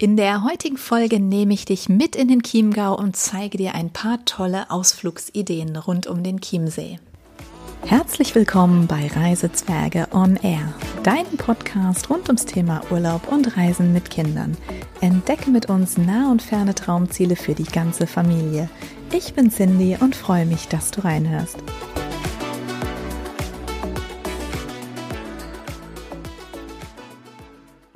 In der heutigen Folge nehme ich dich mit in den Chiemgau und zeige dir ein paar tolle Ausflugsideen rund um den Chiemsee. Herzlich willkommen bei Reisezwerge on Air, deinem Podcast rund ums Thema Urlaub und Reisen mit Kindern. Entdecke mit uns nah und ferne Traumziele für die ganze Familie. Ich bin Cindy und freue mich, dass du reinhörst.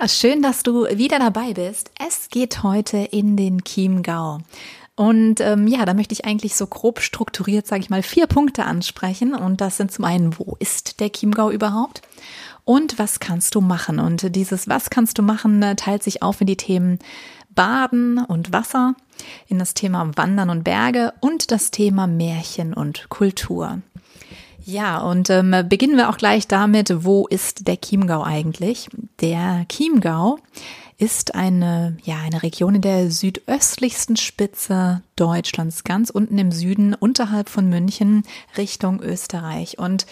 Schön, dass du wieder dabei bist. Es geht heute in den Chiemgau. Und ähm, ja, da möchte ich eigentlich so grob strukturiert, sage ich mal, vier Punkte ansprechen. Und das sind zum einen, wo ist der Chiemgau überhaupt? Und was kannst du machen? Und dieses Was kannst du machen äh, teilt sich auf in die Themen Baden und Wasser, in das Thema Wandern und Berge und das Thema Märchen und Kultur. Ja, und ähm, beginnen wir auch gleich damit, wo ist der Chiemgau eigentlich? Der Chiemgau ist eine, ja, eine Region in der südöstlichsten Spitze Deutschlands, ganz unten im Süden, unterhalb von München, Richtung Österreich. Und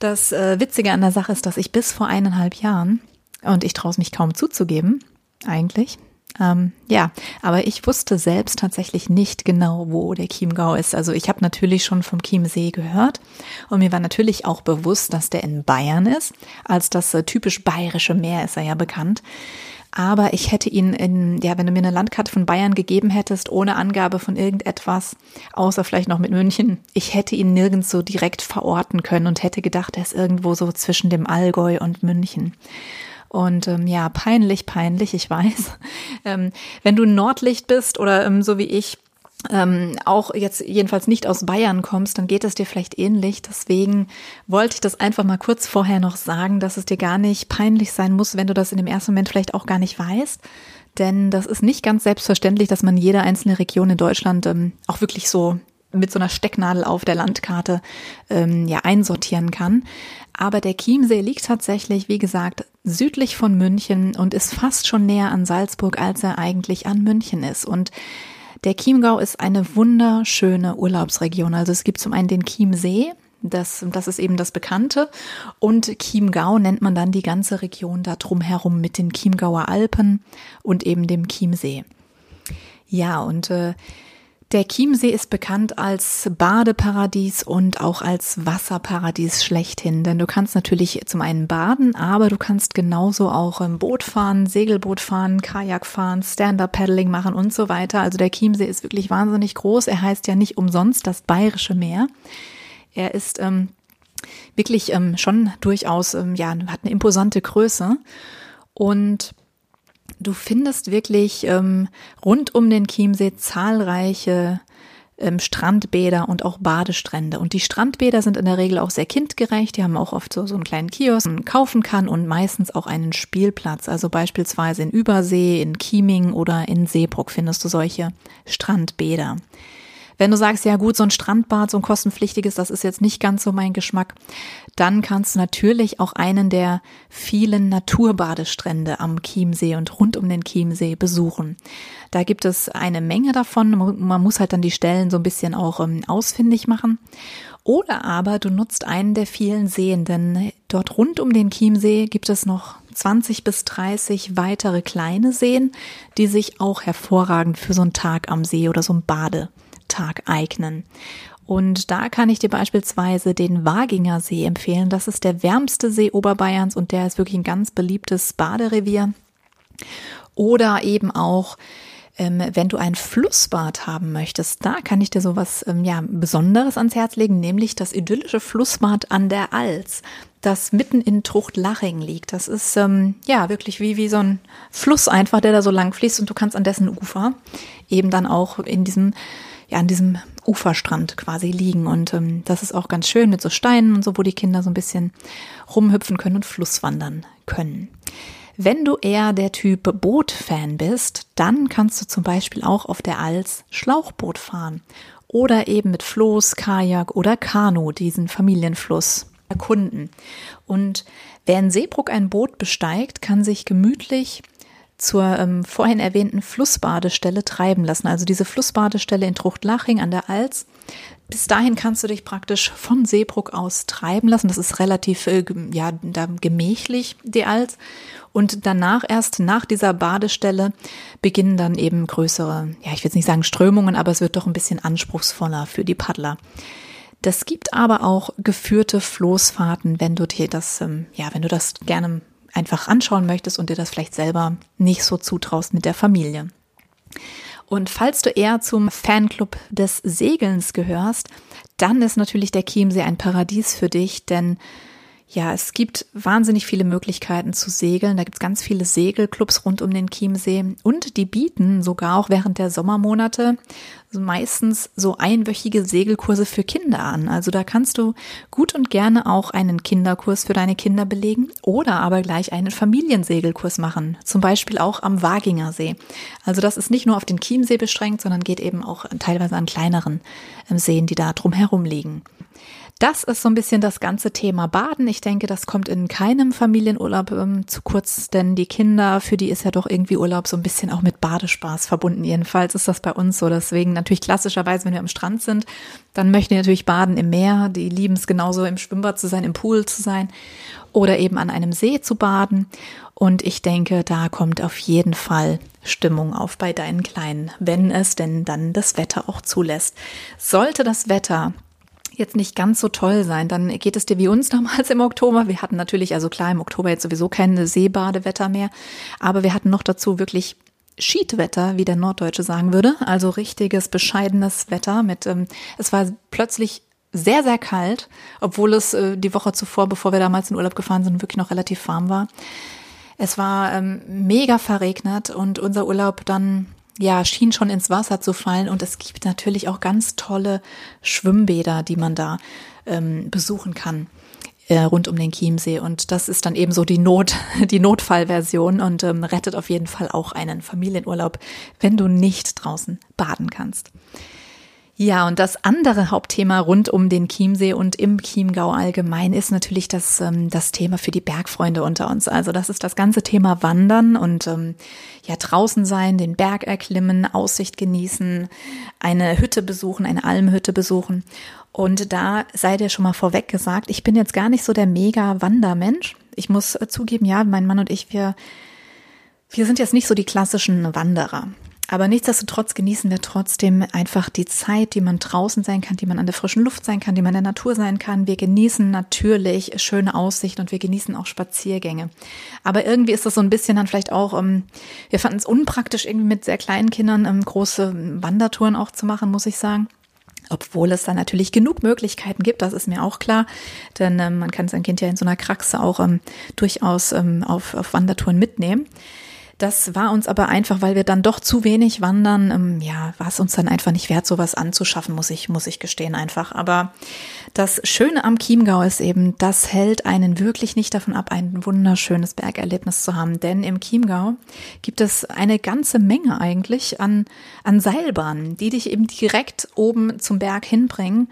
das äh, Witzige an der Sache ist, dass ich bis vor eineinhalb Jahren, und ich traue es mich kaum zuzugeben, eigentlich, ähm, ja, aber ich wusste selbst tatsächlich nicht genau, wo der Chiemgau ist. Also ich habe natürlich schon vom Chiemsee gehört und mir war natürlich auch bewusst, dass der in Bayern ist. Als das äh, typisch bayerische Meer ist er ja bekannt. Aber ich hätte ihn in, ja, wenn du mir eine Landkarte von Bayern gegeben hättest, ohne Angabe von irgendetwas, außer vielleicht noch mit München, ich hätte ihn nirgends so direkt verorten können und hätte gedacht, er ist irgendwo so zwischen dem Allgäu und München. Und ähm, ja, peinlich, peinlich, ich weiß. Ähm, wenn du Nordlicht bist oder ähm, so wie ich, ähm, auch jetzt jedenfalls nicht aus Bayern kommst, dann geht es dir vielleicht ähnlich. Deswegen wollte ich das einfach mal kurz vorher noch sagen, dass es dir gar nicht peinlich sein muss, wenn du das in dem ersten Moment vielleicht auch gar nicht weißt. Denn das ist nicht ganz selbstverständlich, dass man jede einzelne Region in Deutschland ähm, auch wirklich so mit so einer Stecknadel auf der Landkarte ähm, ja einsortieren kann. Aber der Chiemsee liegt tatsächlich, wie gesagt, südlich von München und ist fast schon näher an Salzburg, als er eigentlich an München ist. Und der Chiemgau ist eine wunderschöne Urlaubsregion. Also es gibt zum einen den Chiemsee, das, das ist eben das Bekannte. Und Chiemgau nennt man dann die ganze Region da drumherum mit den Chiemgauer Alpen und eben dem Chiemsee. Ja, und äh, der Chiemsee ist bekannt als Badeparadies und auch als Wasserparadies schlechthin, denn du kannst natürlich zum einen baden, aber du kannst genauso auch im Boot fahren, Segelboot fahren, Kajak fahren, Stand-up-Paddling machen und so weiter. Also der Chiemsee ist wirklich wahnsinnig groß. Er heißt ja nicht umsonst das Bayerische Meer. Er ist ähm, wirklich ähm, schon durchaus, ähm, ja, hat eine imposante Größe und Du findest wirklich ähm, rund um den Chiemsee zahlreiche ähm, Strandbäder und auch Badestrände. Und die Strandbäder sind in der Regel auch sehr kindgerecht. Die haben auch oft so, so einen kleinen Kiosk, den man kaufen kann und meistens auch einen Spielplatz. Also beispielsweise in Übersee, in Chieming oder in Seebruck findest du solche Strandbäder. Wenn du sagst, ja gut, so ein Strandbad, so ein kostenpflichtiges, das ist jetzt nicht ganz so mein Geschmack, dann kannst du natürlich auch einen der vielen Naturbadestrände am Chiemsee und rund um den Chiemsee besuchen. Da gibt es eine Menge davon. Man muss halt dann die Stellen so ein bisschen auch ähm, ausfindig machen. Oder aber du nutzt einen der vielen Seen, denn dort rund um den Chiemsee gibt es noch 20 bis 30 weitere kleine Seen, die sich auch hervorragend für so einen Tag am See oder so ein Bade Tag eignen. Und da kann ich dir beispielsweise den Waginger See empfehlen. Das ist der wärmste See Oberbayerns und der ist wirklich ein ganz beliebtes Baderevier. Oder eben auch ähm, wenn du ein Flussbad haben möchtest, da kann ich dir sowas ähm, ja Besonderes ans Herz legen, nämlich das idyllische Flussbad an der Alz, das mitten in Truchtlaching liegt. Das ist ähm, ja wirklich wie wie so ein Fluss einfach, der da so lang fließt und du kannst an dessen Ufer eben dann auch in diesem ja an diesem Uferstrand quasi liegen. Und ähm, das ist auch ganz schön mit so Steinen und so, wo die Kinder so ein bisschen rumhüpfen können und Flusswandern können. Wenn du eher der Typ Boot-Fan bist, dann kannst du zum Beispiel auch auf der Alz Schlauchboot fahren oder eben mit Floß, Kajak oder Kanu diesen Familienfluss erkunden. Und wer in Seebruck ein Boot besteigt, kann sich gemütlich zur ähm, vorhin erwähnten Flussbadestelle treiben lassen. Also diese Flussbadestelle in Truchtlaching an der Alz. Bis dahin kannst du dich praktisch von Seebruck aus treiben lassen. Das ist relativ äh, ja, da gemächlich, die Alz. Und danach erst nach dieser Badestelle beginnen dann eben größere, ja, ich will nicht sagen Strömungen, aber es wird doch ein bisschen anspruchsvoller für die Paddler. Das gibt aber auch geführte Floßfahrten, wenn du dir das, ähm, ja, wenn du das gerne einfach anschauen möchtest und dir das vielleicht selber nicht so zutraust mit der Familie. Und falls du eher zum Fanclub des Segelns gehörst, dann ist natürlich der Chiemsee ein Paradies für dich, denn ja, es gibt wahnsinnig viele Möglichkeiten zu segeln. Da gibt es ganz viele Segelclubs rund um den Chiemsee und die bieten sogar auch während der Sommermonate meistens so einwöchige Segelkurse für Kinder an. Also da kannst du gut und gerne auch einen Kinderkurs für deine Kinder belegen oder aber gleich einen Familiensegelkurs machen. Zum Beispiel auch am Waginger See. Also das ist nicht nur auf den Chiemsee beschränkt, sondern geht eben auch teilweise an kleineren ähm, Seen, die da drumherum liegen. Das ist so ein bisschen das ganze Thema Baden. Ich denke, das kommt in keinem Familienurlaub ähm, zu kurz, denn die Kinder, für die ist ja doch irgendwie Urlaub so ein bisschen auch mit Badespaß verbunden. Jedenfalls ist das bei uns so. Deswegen natürlich klassischerweise, wenn wir am Strand sind, dann möchten die natürlich baden im Meer. Die lieben es genauso im Schwimmbad zu sein, im Pool zu sein oder eben an einem See zu baden. Und ich denke, da kommt auf jeden Fall Stimmung auf bei deinen Kleinen, wenn es denn dann das Wetter auch zulässt. Sollte das Wetter jetzt nicht ganz so toll sein, dann geht es dir wie uns damals im Oktober. Wir hatten natürlich, also klar, im Oktober jetzt sowieso kein Seebadewetter mehr, aber wir hatten noch dazu wirklich Schiedwetter, wie der Norddeutsche sagen würde. Also richtiges, bescheidenes Wetter mit, ähm, es war plötzlich sehr, sehr kalt, obwohl es äh, die Woche zuvor, bevor wir damals in Urlaub gefahren sind, wirklich noch relativ warm war. Es war ähm, mega verregnet und unser Urlaub dann ja, schien schon ins Wasser zu fallen. Und es gibt natürlich auch ganz tolle Schwimmbäder, die man da ähm, besuchen kann äh, rund um den Chiemsee. Und das ist dann eben so die Not, die Notfallversion und ähm, rettet auf jeden Fall auch einen Familienurlaub, wenn du nicht draußen baden kannst. Ja, und das andere Hauptthema rund um den Chiemsee und im Chiemgau allgemein ist natürlich das, ähm, das Thema für die Bergfreunde unter uns. Also das ist das ganze Thema Wandern und ähm, ja draußen sein, den Berg erklimmen, Aussicht genießen, eine Hütte besuchen, eine Almhütte besuchen. Und da sei dir schon mal vorweg gesagt, ich bin jetzt gar nicht so der mega Wandermensch. Ich muss äh, zugeben, ja, mein Mann und ich, wir, wir sind jetzt nicht so die klassischen Wanderer. Aber nichtsdestotrotz genießen wir trotzdem einfach die Zeit, die man draußen sein kann, die man an der frischen Luft sein kann, die man in der Natur sein kann. Wir genießen natürlich schöne Aussicht und wir genießen auch Spaziergänge. Aber irgendwie ist das so ein bisschen dann vielleicht auch, ähm, wir fanden es unpraktisch, irgendwie mit sehr kleinen Kindern ähm, große Wandertouren auch zu machen, muss ich sagen. Obwohl es da natürlich genug Möglichkeiten gibt, das ist mir auch klar. Denn ähm, man kann sein Kind ja in so einer Kraxe auch ähm, durchaus ähm, auf, auf Wandertouren mitnehmen. Das war uns aber einfach, weil wir dann doch zu wenig wandern. Ähm, ja, war es uns dann einfach nicht wert, sowas anzuschaffen, muss ich, muss ich gestehen einfach. Aber das Schöne am Chiemgau ist eben, das hält einen wirklich nicht davon ab, ein wunderschönes Bergerlebnis zu haben. Denn im Chiemgau gibt es eine ganze Menge eigentlich an, an Seilbahnen, die dich eben direkt oben zum Berg hinbringen.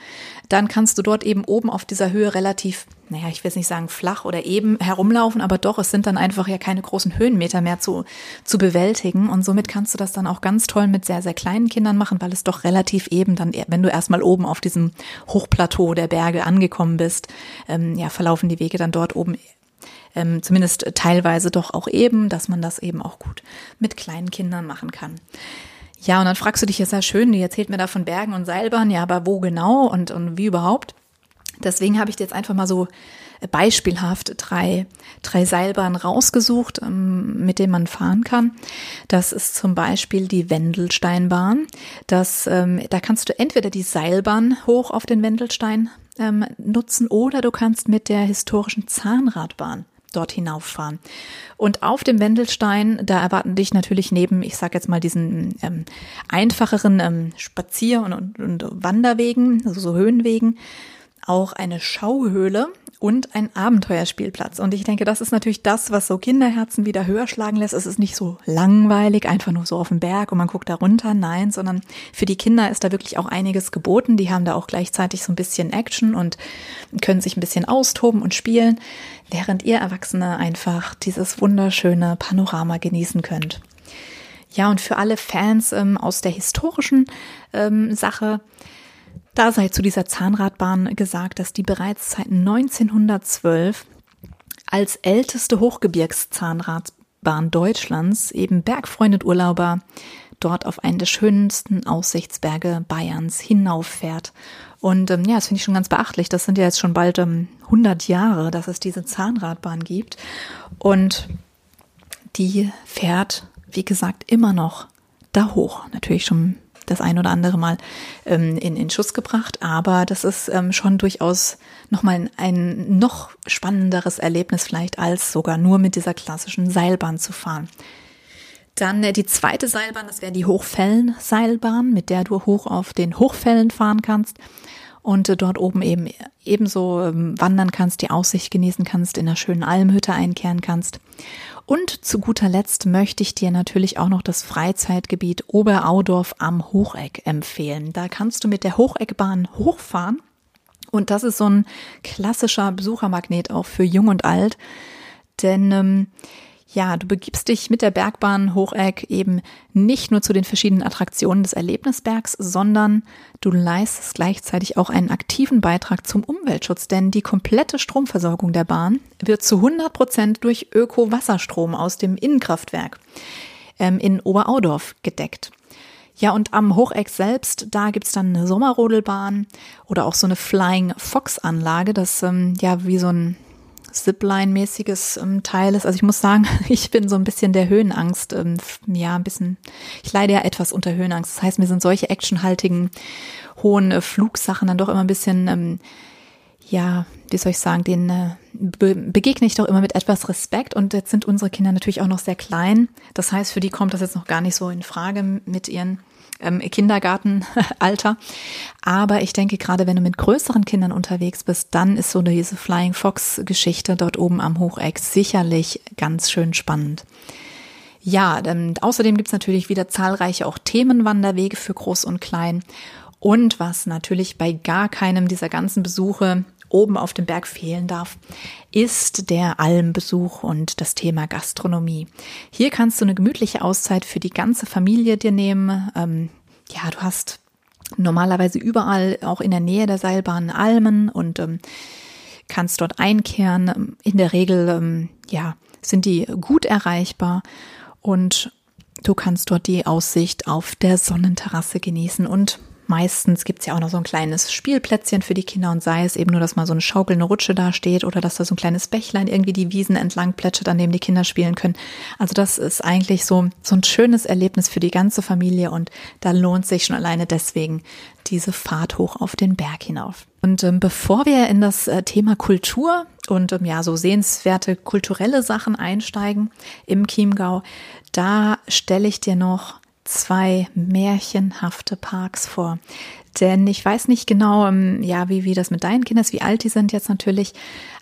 Dann kannst du dort eben oben auf dieser Höhe relativ naja, ich will jetzt nicht sagen flach oder eben herumlaufen, aber doch, es sind dann einfach ja keine großen Höhenmeter mehr zu, zu bewältigen. Und somit kannst du das dann auch ganz toll mit sehr, sehr kleinen Kindern machen, weil es doch relativ eben dann, wenn du erstmal oben auf diesem Hochplateau der Berge angekommen bist, ähm, ja, verlaufen die Wege dann dort oben ähm, zumindest teilweise doch auch eben, dass man das eben auch gut mit kleinen Kindern machen kann. Ja, und dann fragst du dich, ist ja schön, die erzählt mir da von Bergen und Seilbahn, ja, aber wo genau und, und wie überhaupt? Deswegen habe ich jetzt einfach mal so beispielhaft drei, drei Seilbahnen rausgesucht, ähm, mit denen man fahren kann. Das ist zum Beispiel die Wendelsteinbahn. Das, ähm, da kannst du entweder die Seilbahn hoch auf den Wendelstein ähm, nutzen oder du kannst mit der historischen Zahnradbahn dort hinauffahren. Und auf dem Wendelstein, da erwarten dich natürlich neben, ich sage jetzt mal, diesen ähm, einfacheren ähm, Spazier- und, und, und Wanderwegen, also so Höhenwegen, auch eine Schauhöhle und ein Abenteuerspielplatz. Und ich denke, das ist natürlich das, was so Kinderherzen wieder höher schlagen lässt. Es ist nicht so langweilig, einfach nur so auf dem Berg und man guckt da runter. Nein, sondern für die Kinder ist da wirklich auch einiges geboten. Die haben da auch gleichzeitig so ein bisschen Action und können sich ein bisschen austoben und spielen, während ihr Erwachsene einfach dieses wunderschöne Panorama genießen könnt. Ja, und für alle Fans ähm, aus der historischen ähm, Sache, da sei zu dieser Zahnradbahn gesagt, dass die bereits seit 1912 als älteste Hochgebirgszahnradbahn Deutschlands eben Bergfreundet Urlauber dort auf einen der schönsten Aussichtsberge Bayerns hinauffährt. Und ähm, ja, das finde ich schon ganz beachtlich. Das sind ja jetzt schon bald ähm, 100 Jahre, dass es diese Zahnradbahn gibt. Und die fährt, wie gesagt, immer noch da hoch. Natürlich schon das ein oder andere Mal ähm, in, in Schuss gebracht, aber das ist ähm, schon durchaus nochmal ein, noch spannenderes Erlebnis vielleicht, als sogar nur mit dieser klassischen Seilbahn zu fahren. Dann äh, die zweite Seilbahn, das wäre die Hochfällen-Seilbahn, mit der du hoch auf den Hochfällen fahren kannst und dort oben eben ebenso ähm, wandern kannst, die Aussicht genießen kannst, in einer schönen Almhütte einkehren kannst. Und zu guter Letzt möchte ich dir natürlich auch noch das Freizeitgebiet Oberaudorf am Hocheck empfehlen. Da kannst du mit der Hocheckbahn hochfahren. Und das ist so ein klassischer Besuchermagnet auch für Jung und Alt. Denn ähm, ja, du begibst dich mit der Bergbahn Hocheck eben nicht nur zu den verschiedenen Attraktionen des Erlebnisbergs, sondern du leistest gleichzeitig auch einen aktiven Beitrag zum Umweltschutz, denn die komplette Stromversorgung der Bahn wird zu 100 Prozent durch Öko-Wasserstrom aus dem Innenkraftwerk ähm, in Oberaudorf gedeckt. Ja, und am Hocheck selbst, da gibt's dann eine Sommerrodelbahn oder auch so eine Flying Fox Anlage, das ähm, ja wie so ein Zipline-mäßiges ähm, Teil ist. Also ich muss sagen, ich bin so ein bisschen der Höhenangst, ähm, ja, ein bisschen, ich leide ja etwas unter Höhenangst. Das heißt, mir sind solche actionhaltigen, hohen äh, Flugsachen dann doch immer ein bisschen, ähm, ja, wie soll ich sagen, den äh, be begegne ich doch immer mit etwas Respekt. Und jetzt sind unsere Kinder natürlich auch noch sehr klein. Das heißt, für die kommt das jetzt noch gar nicht so in Frage mit ihren ähm, Kindergartenalter. Aber ich denke, gerade wenn du mit größeren Kindern unterwegs bist, dann ist so diese Flying Fox Geschichte dort oben am Hocheck sicherlich ganz schön spannend. Ja, ähm, außerdem gibt's natürlich wieder zahlreiche auch Themenwanderwege für Groß und Klein. Und was natürlich bei gar keinem dieser ganzen Besuche oben auf dem Berg fehlen darf, ist der Almbesuch und das Thema Gastronomie. Hier kannst du eine gemütliche Auszeit für die ganze Familie dir nehmen. Ähm, ja, du hast normalerweise überall, auch in der Nähe der Seilbahn, Almen und ähm, kannst dort einkehren. In der Regel, ähm, ja, sind die gut erreichbar und du kannst dort die Aussicht auf der Sonnenterrasse genießen und Meistens gibt's ja auch noch so ein kleines Spielplätzchen für die Kinder und sei es eben nur, dass mal so eine schaukelnde Rutsche da steht oder dass da so ein kleines Bächlein irgendwie die Wiesen entlang plätschert, an dem die Kinder spielen können. Also das ist eigentlich so, so ein schönes Erlebnis für die ganze Familie und da lohnt sich schon alleine deswegen diese Fahrt hoch auf den Berg hinauf. Und ähm, bevor wir in das äh, Thema Kultur und ähm, ja so sehenswerte kulturelle Sachen einsteigen im Chiemgau, da stelle ich dir noch zwei märchenhafte Parks vor. Denn ich weiß nicht genau, ähm, ja, wie, wie das mit deinen Kindern ist, wie alt die sind jetzt natürlich.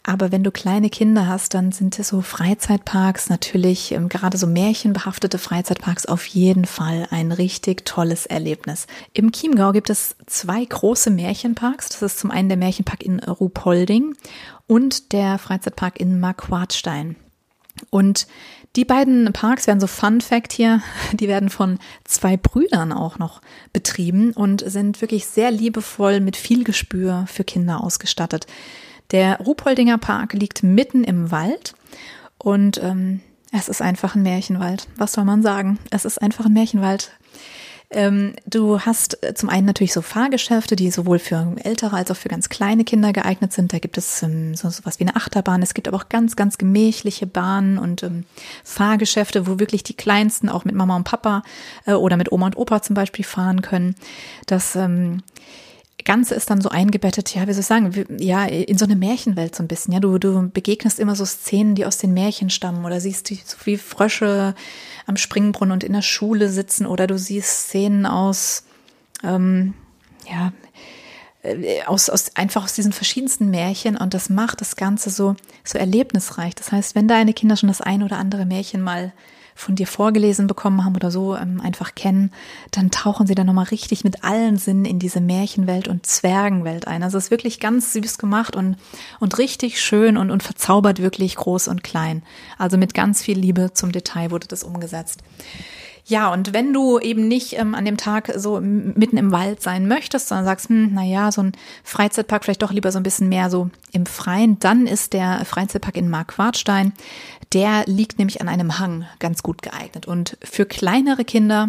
Aber wenn du kleine Kinder hast, dann sind so Freizeitparks natürlich, ähm, gerade so märchenbehaftete Freizeitparks auf jeden Fall ein richtig tolles Erlebnis. Im Chiemgau gibt es zwei große Märchenparks. Das ist zum einen der Märchenpark in Ruhpolding und der Freizeitpark in Marquardstein. Und die beiden Parks werden so Fun Fact hier, die werden von zwei Brüdern auch noch betrieben und sind wirklich sehr liebevoll mit viel Gespür für Kinder ausgestattet. Der Ruhpoldinger Park liegt mitten im Wald und ähm, es ist einfach ein Märchenwald. Was soll man sagen? Es ist einfach ein Märchenwald. Ähm, du hast äh, zum einen natürlich so Fahrgeschäfte, die sowohl für ältere als auch für ganz kleine Kinder geeignet sind. Da gibt es ähm, so was wie eine Achterbahn. Es gibt aber auch ganz, ganz gemächliche Bahnen und ähm, Fahrgeschäfte, wo wirklich die Kleinsten auch mit Mama und Papa äh, oder mit Oma und Opa zum Beispiel fahren können. Das ähm, Ganze ist dann so eingebettet, ja, wie soll ich sagen, ja, in so eine Märchenwelt so ein bisschen. Ja, du, du begegnest immer so Szenen, die aus den Märchen stammen oder siehst die so wie Frösche am Springbrunnen und in der Schule sitzen oder du siehst Szenen aus, ähm, ja, äh, aus, aus, einfach aus diesen verschiedensten Märchen und das macht das Ganze so, so erlebnisreich. Das heißt, wenn deine Kinder schon das ein oder andere Märchen mal von dir vorgelesen bekommen haben oder so ähm, einfach kennen, dann tauchen sie dann nochmal richtig mit allen Sinnen in diese Märchenwelt und Zwergenwelt ein. Also es ist wirklich ganz süß gemacht und, und richtig schön und, und verzaubert wirklich groß und klein. Also mit ganz viel Liebe zum Detail wurde das umgesetzt. Ja, und wenn du eben nicht ähm, an dem Tag so mitten im Wald sein möchtest, sondern sagst, hm, na ja, so ein Freizeitpark vielleicht doch lieber so ein bisschen mehr so im Freien, dann ist der Freizeitpark in Markwartstein, der liegt nämlich an einem Hang ganz gut geeignet. Und für kleinere Kinder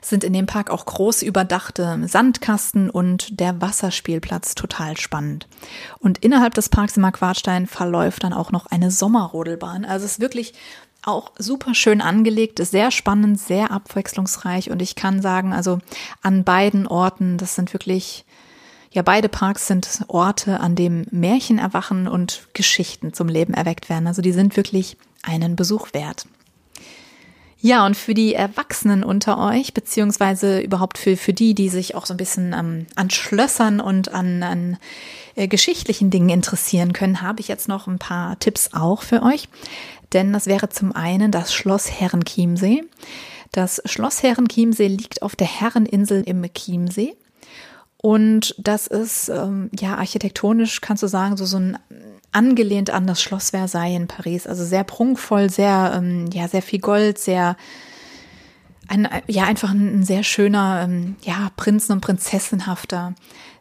sind in dem Park auch groß überdachte Sandkasten und der Wasserspielplatz total spannend. Und innerhalb des Parks in Markwartstein verläuft dann auch noch eine Sommerrodelbahn. Also es ist wirklich auch super schön angelegt, sehr spannend, sehr abwechslungsreich und ich kann sagen, also an beiden Orten, das sind wirklich, ja, beide Parks sind Orte, an dem Märchen erwachen und Geschichten zum Leben erweckt werden. Also die sind wirklich einen Besuch wert. Ja, und für die Erwachsenen unter euch, beziehungsweise überhaupt für, für die, die sich auch so ein bisschen ähm, an Schlössern und an, an äh, geschichtlichen Dingen interessieren können, habe ich jetzt noch ein paar Tipps auch für euch. Denn das wäre zum einen das Schloss Herrenchiemsee. Das Schloss Herrenchiemsee liegt auf der Herreninsel im Chiemsee. Und das ist, ähm, ja, architektonisch kannst du sagen, so, so ein angelehnt an das Schloss Versailles in Paris. Also sehr prunkvoll, sehr, ähm, ja, sehr viel Gold, sehr, ein, ja, einfach ein, sehr schöner, ähm, ja, Prinzen- und Prinzessenhafter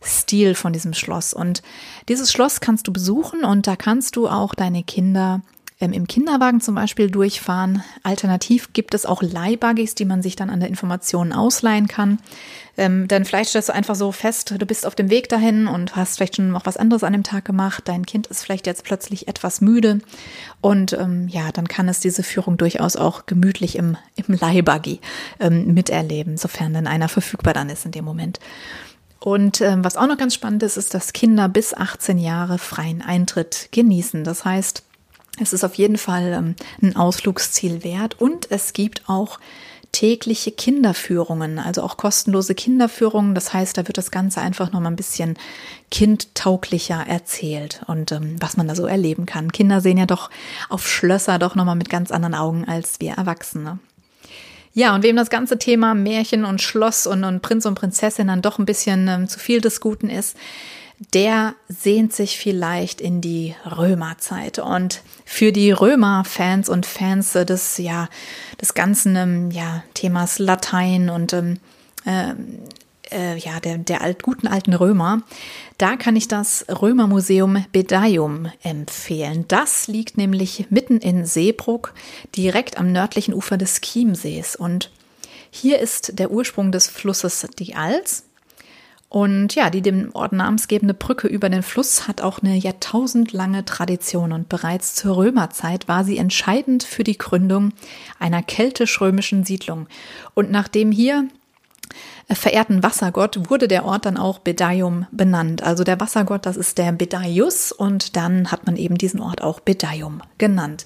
Stil von diesem Schloss. Und dieses Schloss kannst du besuchen und da kannst du auch deine Kinder ähm, im Kinderwagen zum Beispiel durchfahren. Alternativ gibt es auch Leihbuggies, die man sich dann an der Information ausleihen kann. Ähm, denn vielleicht stellst du einfach so fest, du bist auf dem Weg dahin und hast vielleicht schon noch was anderes an dem Tag gemacht. Dein Kind ist vielleicht jetzt plötzlich etwas müde. Und ähm, ja, dann kann es diese Führung durchaus auch gemütlich im, im Leihbuggy ähm, miterleben, sofern denn einer verfügbar dann ist in dem Moment. Und ähm, was auch noch ganz spannend ist, ist, dass Kinder bis 18 Jahre freien Eintritt genießen. Das heißt, es ist auf jeden Fall ähm, ein Ausflugsziel wert und es gibt auch tägliche Kinderführungen, also auch kostenlose Kinderführungen. Das heißt, da wird das Ganze einfach noch mal ein bisschen kindtauglicher erzählt und ähm, was man da so erleben kann. Kinder sehen ja doch auf Schlösser doch noch mal mit ganz anderen Augen als wir Erwachsene. Ja, und wem das ganze Thema Märchen und Schloss und, und Prinz und Prinzessin dann doch ein bisschen ähm, zu viel des Guten ist, der sehnt sich vielleicht in die Römerzeit. Und für die Römer-Fans und Fans des, ja, des ganzen ähm, ja, Themas Latein und ähm, äh, äh, ja, der, der alt, guten alten Römer, da kann ich das Römermuseum Bedaium empfehlen. Das liegt nämlich mitten in Seebruck, direkt am nördlichen Ufer des Chiemsees. Und hier ist der Ursprung des Flusses die Alz. Und ja, die dem Ort namensgebende Brücke über den Fluss hat auch eine jahrtausendlange Tradition und bereits zur Römerzeit war sie entscheidend für die Gründung einer keltisch-römischen Siedlung. Und nachdem hier äh, verehrten Wassergott wurde der Ort dann auch Bedaium benannt. Also der Wassergott, das ist der Bedaius und dann hat man eben diesen Ort auch Bedaium genannt.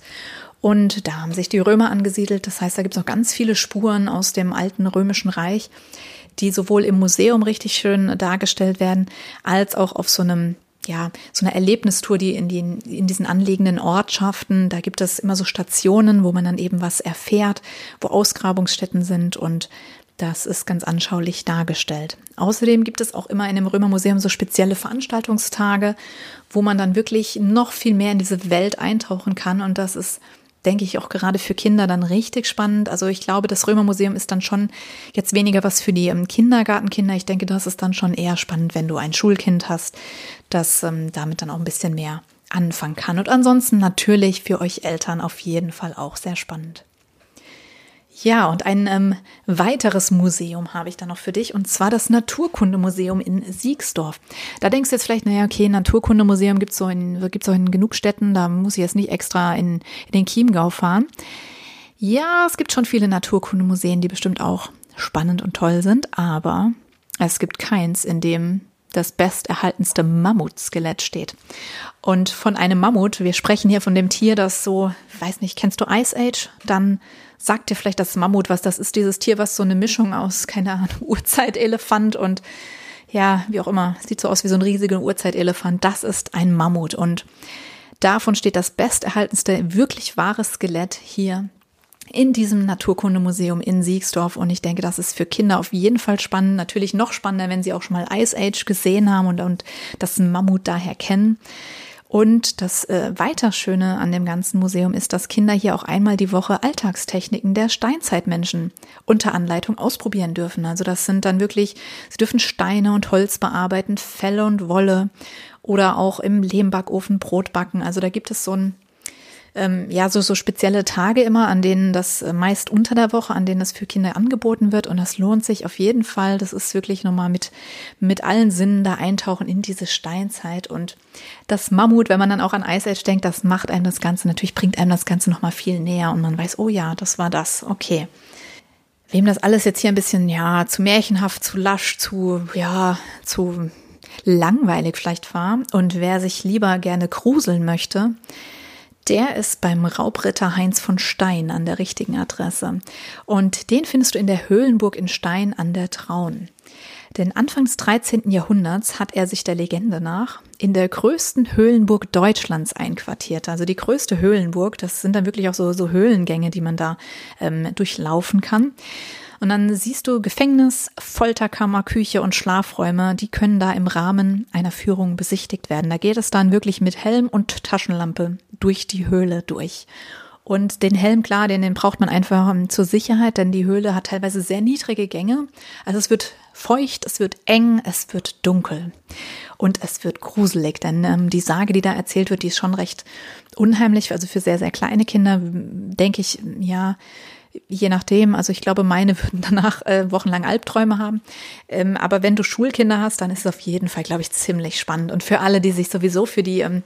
Und da haben sich die Römer angesiedelt. Das heißt, da gibt es noch ganz viele Spuren aus dem alten römischen Reich die sowohl im Museum richtig schön dargestellt werden, als auch auf so einem ja, so eine Erlebnistour, die in, die in diesen anliegenden Ortschaften, da gibt es immer so Stationen, wo man dann eben was erfährt, wo Ausgrabungsstätten sind und das ist ganz anschaulich dargestellt. Außerdem gibt es auch immer in dem Römermuseum so spezielle Veranstaltungstage, wo man dann wirklich noch viel mehr in diese Welt eintauchen kann und das ist denke ich, auch gerade für Kinder dann richtig spannend. Also ich glaube, das Römermuseum ist dann schon jetzt weniger was für die ähm, Kindergartenkinder. Ich denke, das ist dann schon eher spannend, wenn du ein Schulkind hast, das ähm, damit dann auch ein bisschen mehr anfangen kann. Und ansonsten natürlich für euch Eltern auf jeden Fall auch sehr spannend. Ja, und ein ähm, weiteres Museum habe ich da noch für dich, und zwar das Naturkundemuseum in Siegsdorf. Da denkst du jetzt vielleicht, naja, okay, Naturkundemuseum gibt es so in, gibt's auch in genug Städten, da muss ich jetzt nicht extra in, in den Chiemgau fahren. Ja, es gibt schon viele Naturkundemuseen, die bestimmt auch spannend und toll sind, aber es gibt keins, in dem das besterhaltenste Mammutskelett steht. Und von einem Mammut, wir sprechen hier von dem Tier, das so, weiß nicht, kennst du Ice Age? Dann sagt dir vielleicht das Mammut was. Das ist dieses Tier, was so eine Mischung aus, keine Ahnung, Urzeitelefant und ja, wie auch immer, sieht so aus wie so ein riesiger Urzeitelefant. Das ist ein Mammut und davon steht das besterhaltenste, wirklich wahre Skelett hier in diesem Naturkundemuseum in Siegsdorf. Und ich denke, das ist für Kinder auf jeden Fall spannend. Natürlich noch spannender, wenn sie auch schon mal Ice Age gesehen haben und, und das Mammut daher kennen. Und das äh, weiter Schöne an dem ganzen Museum ist, dass Kinder hier auch einmal die Woche Alltagstechniken der Steinzeitmenschen unter Anleitung ausprobieren dürfen. Also das sind dann wirklich, sie dürfen Steine und Holz bearbeiten, Felle und Wolle oder auch im Lehmbackofen Brot backen. Also da gibt es so ein ähm, ja so, so spezielle Tage immer, an denen das äh, meist unter der Woche, an denen das für Kinder angeboten wird. Und das lohnt sich auf jeden Fall. Das ist wirklich nochmal mit, mit allen Sinnen da eintauchen in diese Steinzeit. Und das Mammut, wenn man dann auch an Ice Age denkt, das macht einem das Ganze, natürlich bringt einem das Ganze nochmal viel näher und man weiß, oh ja, das war das. Okay. Wem das alles jetzt hier ein bisschen, ja, zu märchenhaft, zu lasch, zu, ja, zu langweilig vielleicht war und wer sich lieber gerne gruseln möchte, der ist beim Raubritter Heinz von Stein an der richtigen Adresse. Und den findest du in der Höhlenburg in Stein an der Traun. Denn Anfang des 13. Jahrhunderts hat er sich der Legende nach in der größten Höhlenburg Deutschlands einquartiert. Also die größte Höhlenburg, das sind dann wirklich auch so, so Höhlengänge, die man da ähm, durchlaufen kann. Und dann siehst du Gefängnis, Folterkammer, Küche und Schlafräume, die können da im Rahmen einer Führung besichtigt werden. Da geht es dann wirklich mit Helm und Taschenlampe durch die Höhle durch. Und den Helm, klar, den, den braucht man einfach ähm, zur Sicherheit, denn die Höhle hat teilweise sehr niedrige Gänge. Also es wird feucht, es wird eng, es wird dunkel und es wird gruselig, denn ähm, die Sage, die da erzählt wird, die ist schon recht unheimlich. Also für sehr, sehr kleine Kinder denke ich, ja, je nachdem. Also ich glaube, meine würden danach äh, wochenlang Albträume haben. Ähm, aber wenn du Schulkinder hast, dann ist es auf jeden Fall, glaube ich, ziemlich spannend. Und für alle, die sich sowieso für die, ähm,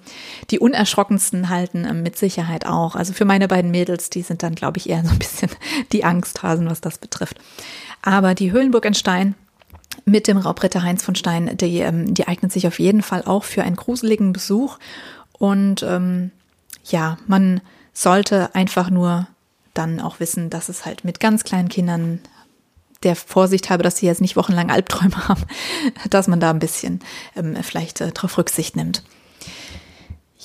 die unerschrockensten halten, ähm, mit Sicherheit auch. Also für meine beiden Mädels, die sind dann, glaube ich, eher so ein bisschen die Angsthasen, was das betrifft. Aber die Höhlenburg in Stein, mit dem Raubritter Heinz von Stein, die, ähm, die eignet sich auf jeden Fall auch für einen gruseligen Besuch. Und ähm, ja, man sollte einfach nur dann auch wissen, dass es halt mit ganz kleinen Kindern der Vorsicht habe, dass sie jetzt nicht wochenlang Albträume haben, dass man da ein bisschen ähm, vielleicht äh, darauf Rücksicht nimmt.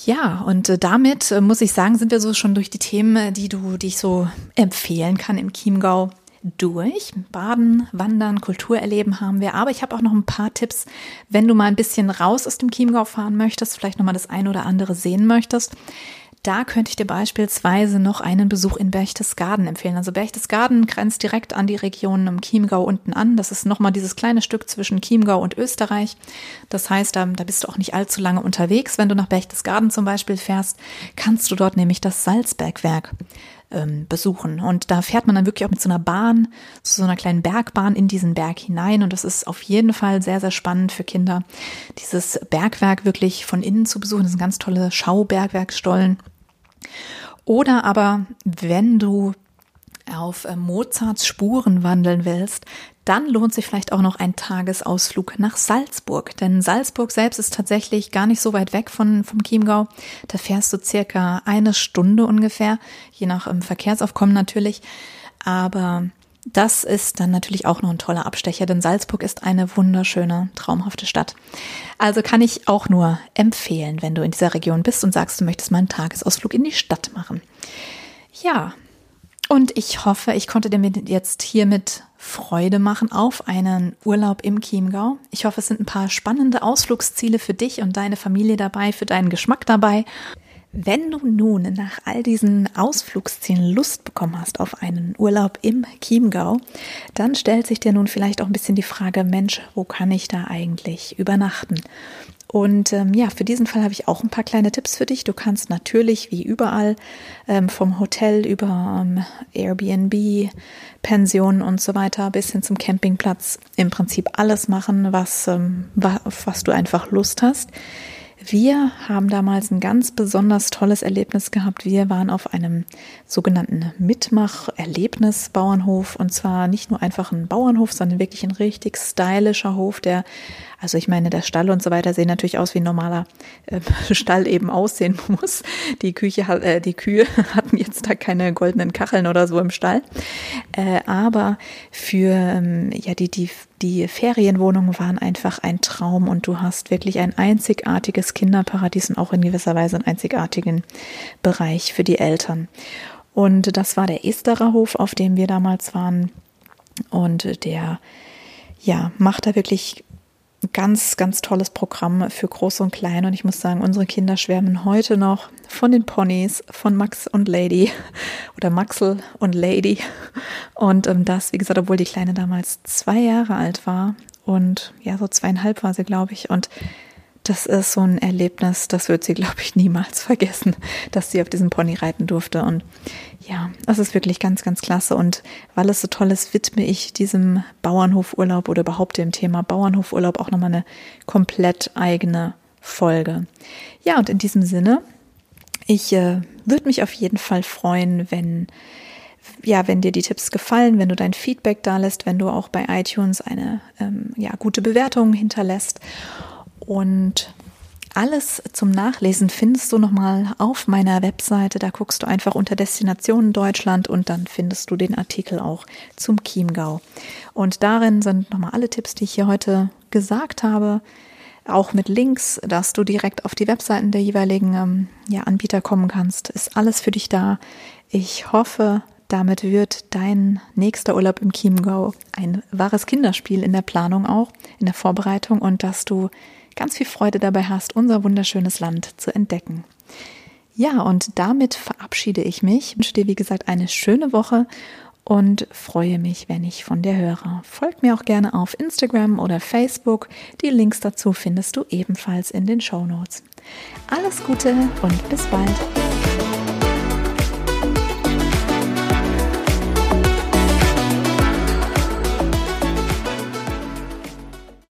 Ja, und äh, damit äh, muss ich sagen, sind wir so schon durch die Themen, äh, die du, die ich so empfehlen kann im Chiemgau durch. Baden, Wandern, Kultur erleben haben wir. Aber ich habe auch noch ein paar Tipps, wenn du mal ein bisschen raus aus dem Chiemgau fahren möchtest, vielleicht nochmal das eine oder andere sehen möchtest. Da könnte ich dir beispielsweise noch einen Besuch in Berchtesgaden empfehlen. Also Berchtesgaden grenzt direkt an die Region im Chiemgau unten an. Das ist nochmal dieses kleine Stück zwischen Chiemgau und Österreich. Das heißt, da, da bist du auch nicht allzu lange unterwegs. Wenn du nach Berchtesgaden zum Beispiel fährst, kannst du dort nämlich das Salzbergwerk ähm, besuchen. Und da fährt man dann wirklich auch mit so einer Bahn, so einer kleinen Bergbahn in diesen Berg hinein. Und das ist auf jeden Fall sehr, sehr spannend für Kinder, dieses Bergwerk wirklich von innen zu besuchen. Das sind ganz tolle Schaubergwerkstollen. Oder aber, wenn du auf äh, Mozarts Spuren wandeln willst, dann lohnt sich vielleicht auch noch ein Tagesausflug nach Salzburg. Denn Salzburg selbst ist tatsächlich gar nicht so weit weg von, vom Chiemgau. Da fährst du circa eine Stunde ungefähr, je nach ähm, Verkehrsaufkommen natürlich. Aber das ist dann natürlich auch noch ein toller Abstecher, denn Salzburg ist eine wunderschöne, traumhafte Stadt. Also kann ich auch nur empfehlen, wenn du in dieser Region bist und sagst, du möchtest mal einen Tagesausflug in die Stadt machen. Ja, und ich hoffe, ich konnte dir jetzt hiermit Freude machen auf einen Urlaub im Chiemgau. Ich hoffe, es sind ein paar spannende Ausflugsziele für dich und deine Familie dabei, für deinen Geschmack dabei. Wenn du nun nach all diesen Ausflugszielen Lust bekommen hast auf einen Urlaub im Chiemgau, dann stellt sich dir nun vielleicht auch ein bisschen die Frage, Mensch, wo kann ich da eigentlich übernachten? Und ähm, ja, für diesen Fall habe ich auch ein paar kleine Tipps für dich. Du kannst natürlich wie überall ähm, vom Hotel über ähm, Airbnb, Pensionen und so weiter bis hin zum Campingplatz im Prinzip alles machen, was, ähm, was du einfach Lust hast. Wir haben damals ein ganz besonders tolles Erlebnis gehabt. Wir waren auf einem sogenannten Mitmach-Erlebnis-Bauernhof und zwar nicht nur einfach ein Bauernhof, sondern wirklich ein richtig stylischer Hof, der also ich meine, der Stall und so weiter sehen natürlich aus wie ein normaler äh, Stall eben aussehen muss. Die Küche, äh, die Kühe hatten jetzt da keine goldenen Kacheln oder so im Stall. Äh, aber für ähm, ja die, die, die Ferienwohnungen waren einfach ein Traum und du hast wirklich ein einzigartiges Kinderparadies und auch in gewisser Weise einen einzigartigen Bereich für die Eltern. Und das war der Esterer Hof, auf dem wir damals waren. Und der ja, macht da wirklich ganz, ganz tolles Programm für Groß und Klein. Und ich muss sagen, unsere Kinder schwärmen heute noch von den Ponys, von Max und Lady oder Maxel und Lady. Und ähm, das, wie gesagt, obwohl die Kleine damals zwei Jahre alt war und ja, so zweieinhalb war sie, glaube ich. Und das ist so ein Erlebnis, das wird sie, glaube ich, niemals vergessen, dass sie auf diesem Pony reiten durfte. Und ja, das ist wirklich ganz, ganz klasse. Und weil es so toll ist, widme ich diesem Bauernhofurlaub oder überhaupt dem Thema Bauernhofurlaub auch nochmal eine komplett eigene Folge. Ja, und in diesem Sinne, ich äh, würde mich auf jeden Fall freuen, wenn ja, wenn dir die Tipps gefallen, wenn du dein Feedback da lässt, wenn du auch bei iTunes eine ähm, ja, gute Bewertung hinterlässt. Und alles zum Nachlesen findest du nochmal auf meiner Webseite. Da guckst du einfach unter Destinationen Deutschland und dann findest du den Artikel auch zum Chiemgau. Und darin sind nochmal alle Tipps, die ich hier heute gesagt habe, auch mit Links, dass du direkt auf die Webseiten der jeweiligen ähm, ja, Anbieter kommen kannst. Ist alles für dich da. Ich hoffe, damit wird dein nächster Urlaub im Chiemgau ein wahres Kinderspiel in der Planung auch, in der Vorbereitung und dass du ganz viel Freude dabei hast, unser wunderschönes Land zu entdecken. Ja, und damit verabschiede ich mich. Ich wünsche dir, wie gesagt, eine schöne Woche und freue mich, wenn ich von dir höre. Folg mir auch gerne auf Instagram oder Facebook. Die Links dazu findest du ebenfalls in den Show Notes. Alles Gute und bis bald.